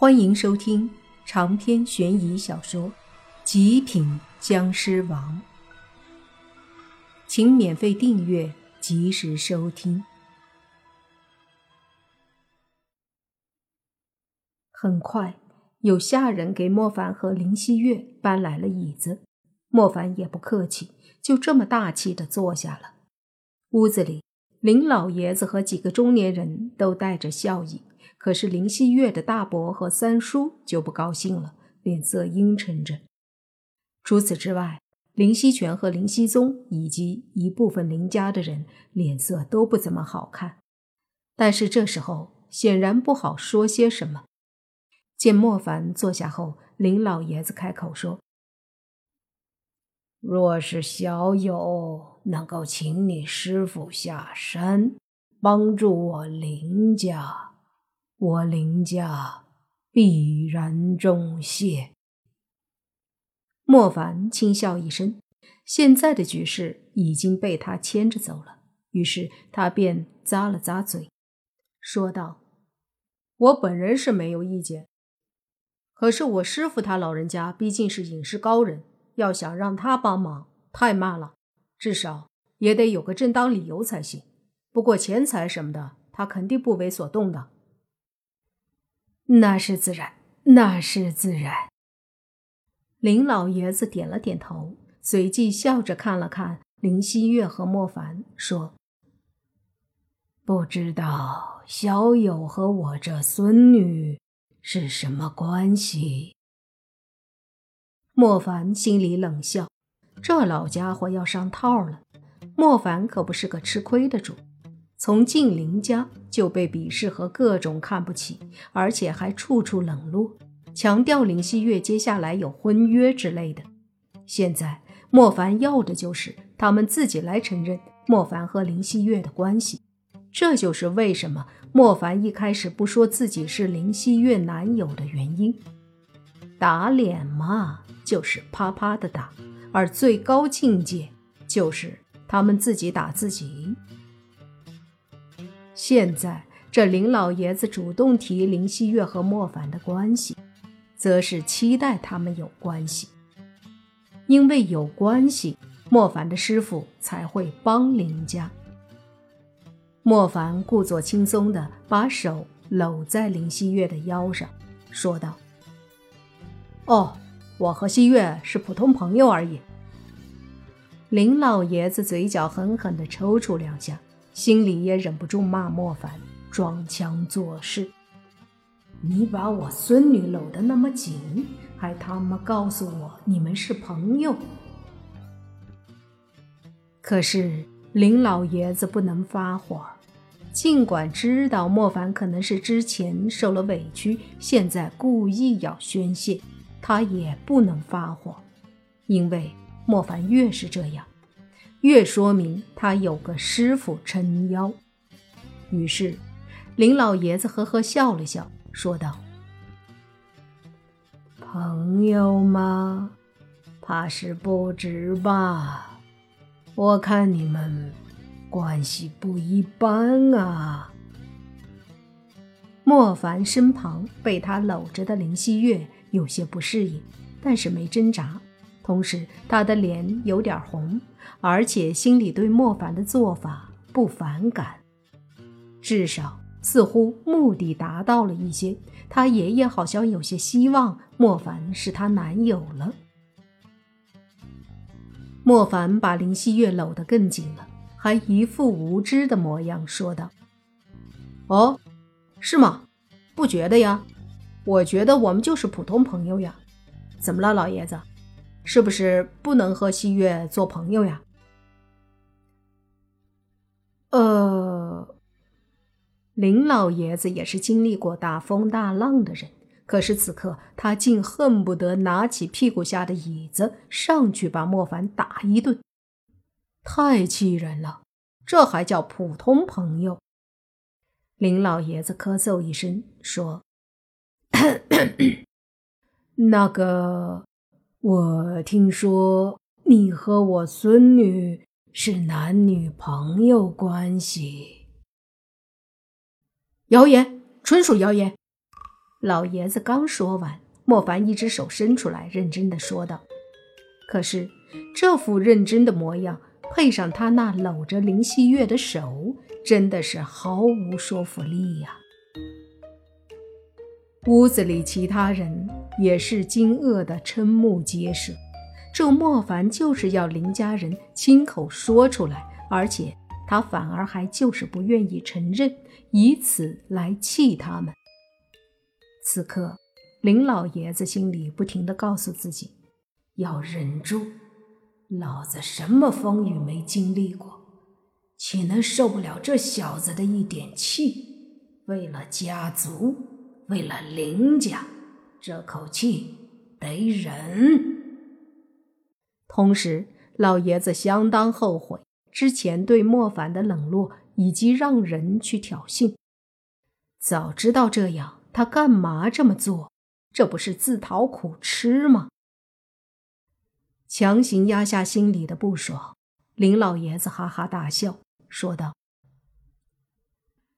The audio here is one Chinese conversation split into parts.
欢迎收听长篇悬疑小说《极品僵尸王》，请免费订阅，及时收听。很快，有下人给莫凡和林希月搬来了椅子，莫凡也不客气，就这么大气的坐下了。屋子里，林老爷子和几个中年人都带着笑意。可是林希月的大伯和三叔就不高兴了，脸色阴沉着。除此之外，林希全和林希宗以及一部分林家的人脸色都不怎么好看。但是这时候显然不好说些什么。见莫凡坐下后，林老爷子开口说：“若是小友能够请你师傅下山，帮助我林家。”我林家必然重谢。莫凡轻笑一声，现在的局势已经被他牵着走了，于是他便咂了咂嘴，说道：“我本人是没有意见，可是我师傅他老人家毕竟是隐士高人，要想让他帮忙，太慢了，至少也得有个正当理由才行。不过钱财什么的，他肯定不为所动的。”那是自然，那是自然。林老爷子点了点头，随即笑着看了看林希月和莫凡，说：“不知道小友和我这孙女是什么关系？”莫凡心里冷笑，这老家伙要上套了。莫凡可不是个吃亏的主。从进林家就被鄙视和各种看不起，而且还处处冷落，强调林希月接下来有婚约之类的。现在莫凡要的就是他们自己来承认莫凡和林希月的关系。这就是为什么莫凡一开始不说自己是林希月男友的原因。打脸嘛，就是啪啪的打，而最高境界就是他们自己打自己。现在这林老爷子主动提林希月和莫凡的关系，则是期待他们有关系，因为有关系，莫凡的师傅才会帮林家。莫凡故作轻松地把手搂在林希月的腰上，说道：“哦，我和希月是普通朋友而已。”林老爷子嘴角狠狠地抽搐两下。心里也忍不住骂莫凡装腔作势。你把我孙女搂得那么紧，还他妈告诉我你们是朋友。可是林老爷子不能发火，尽管知道莫凡可能是之前受了委屈，现在故意要宣泄，他也不能发火，因为莫凡越是这样。越说明他有个师傅撑腰。于是，林老爷子呵呵笑了笑，说道：“朋友吗？怕是不值吧？我看你们关系不一般啊。”莫凡身旁被他搂着的林希月有些不适应，但是没挣扎。同时，他的脸有点红，而且心里对莫凡的做法不反感，至少似乎目的达到了一些。他爷爷好像有些希望莫凡是他男友了。莫凡把林希月搂得更紧了，还一副无知的模样，说道：“哦，是吗？不觉得呀？我觉得我们就是普通朋友呀。怎么了，老爷子？”是不是不能和西月做朋友呀？呃，林老爷子也是经历过大风大浪的人，可是此刻他竟恨不得拿起屁股下的椅子上去把莫凡打一顿，太气人了！这还叫普通朋友？林老爷子咳嗽一声说：“ 那个。”我听说你和我孙女是男女朋友关系，谣言，纯属谣言。老爷子刚说完，莫凡一只手伸出来，认真的说道：“可是这副认真的模样，配上他那搂着林希月的手，真的是毫无说服力呀。”屋子里其他人也是惊愕的瞠目结舌。这莫凡就是要林家人亲口说出来，而且他反而还就是不愿意承认，以此来气他们。此刻，林老爷子心里不停地告诉自己，要忍住。老子什么风雨没经历过，岂能受不了这小子的一点气？为了家族，为了林家，这口气得忍。同时，老爷子相当后悔之前对莫凡的冷落，以及让人去挑衅。早知道这样，他干嘛这么做？这不是自讨苦吃吗？强行压下心里的不爽，林老爷子哈哈大笑，说道：“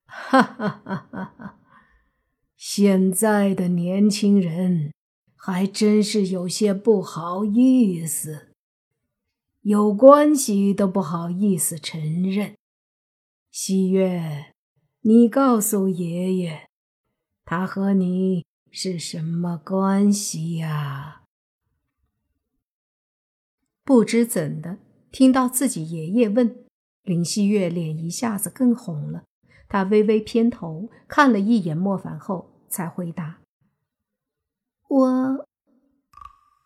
哈哈哈哈哈！现在的年轻人还真是有些不好意思。”有关系都不好意思承认。西月，你告诉爷爷，他和你是什么关系呀？不知怎的，听到自己爷爷问，林希月脸一下子更红了。他微微偏头看了一眼莫凡后，才回答：“我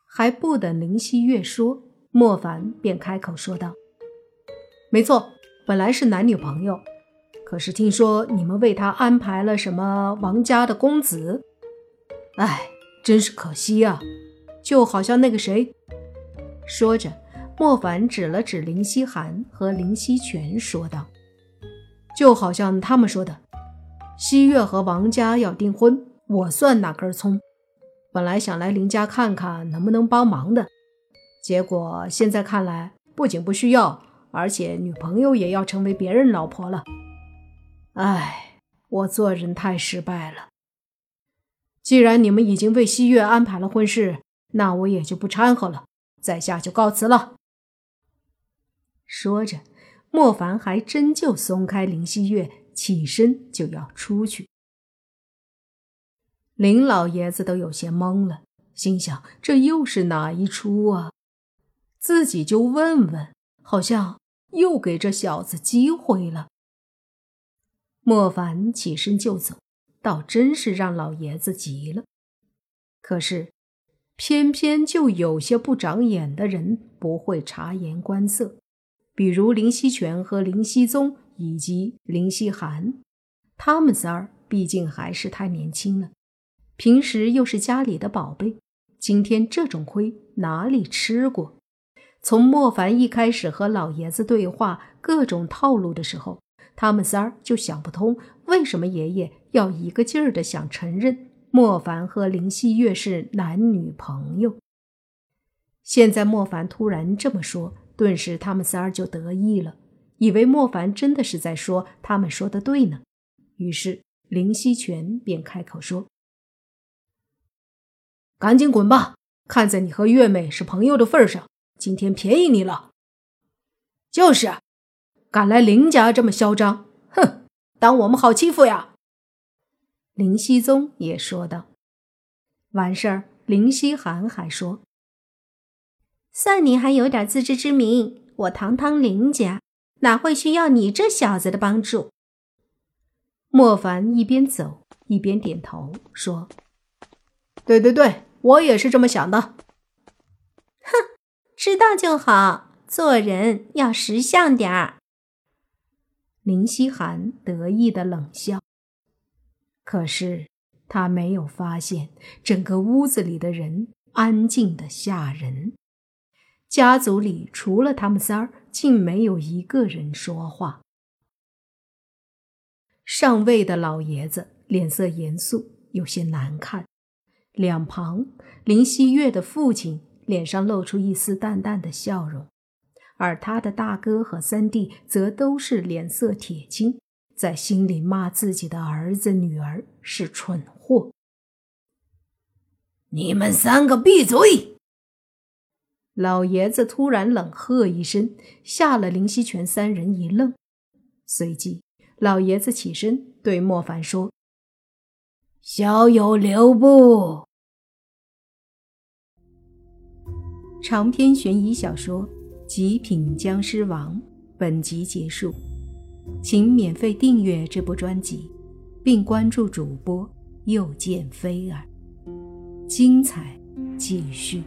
还不等林希月说。”莫凡便开口说道：“没错，本来是男女朋友，可是听说你们为他安排了什么王家的公子，哎，真是可惜啊！就好像那个谁……”说着，莫凡指了指林希寒和林希全，说道：“就好像他们说的，西月和王家要订婚，我算哪根葱？本来想来林家看看能不能帮忙的。”结果现在看来，不仅不需要，而且女朋友也要成为别人老婆了。唉，我做人太失败了。既然你们已经为西月安排了婚事，那我也就不掺和了，在下就告辞了。说着，莫凡还真就松开林希月，起身就要出去。林老爷子都有些懵了，心想：这又是哪一出啊？自己就问问，好像又给这小子机会了。莫凡起身就走，倒真是让老爷子急了。可是，偏偏就有些不长眼的人不会察言观色，比如林希全和林希宗以及林希涵，他们仨儿毕竟还是太年轻了，平时又是家里的宝贝，今天这种亏哪里吃过？从莫凡一开始和老爷子对话各种套路的时候，他们仨儿就想不通，为什么爷爷要一个劲儿的想承认莫凡和林希月是男女朋友。现在莫凡突然这么说，顿时他们仨儿就得意了，以为莫凡真的是在说他们说的对呢。于是林希全便开口说：“赶紧滚吧，看在你和月妹是朋友的份上。”今天便宜你了，就是，敢来林家这么嚣张，哼，当我们好欺负呀？林熙宗也说道。完事儿，林熙寒还说：“算你还有点自知之明，我堂堂林家哪会需要你这小子的帮助？”莫凡一边走一边点头说：“对对对，我也是这么想的。”哼。知道就好，做人要识相点儿。林希寒得意的冷笑，可是他没有发现整个屋子里的人安静的吓人。家族里除了他们仨儿，竟没有一个人说话。上位的老爷子脸色严肃，有些难看。两旁林希月的父亲。脸上露出一丝淡淡的笑容，而他的大哥和三弟则都是脸色铁青，在心里骂自己的儿子女儿是蠢货。你们三个闭嘴！老爷子突然冷喝一声，吓了林希全三人一愣。随即，老爷子起身对莫凡说：“小友留步。”长篇悬疑小说《极品僵尸王》本集结束，请免费订阅这部专辑，并关注主播又见菲儿。精彩继续。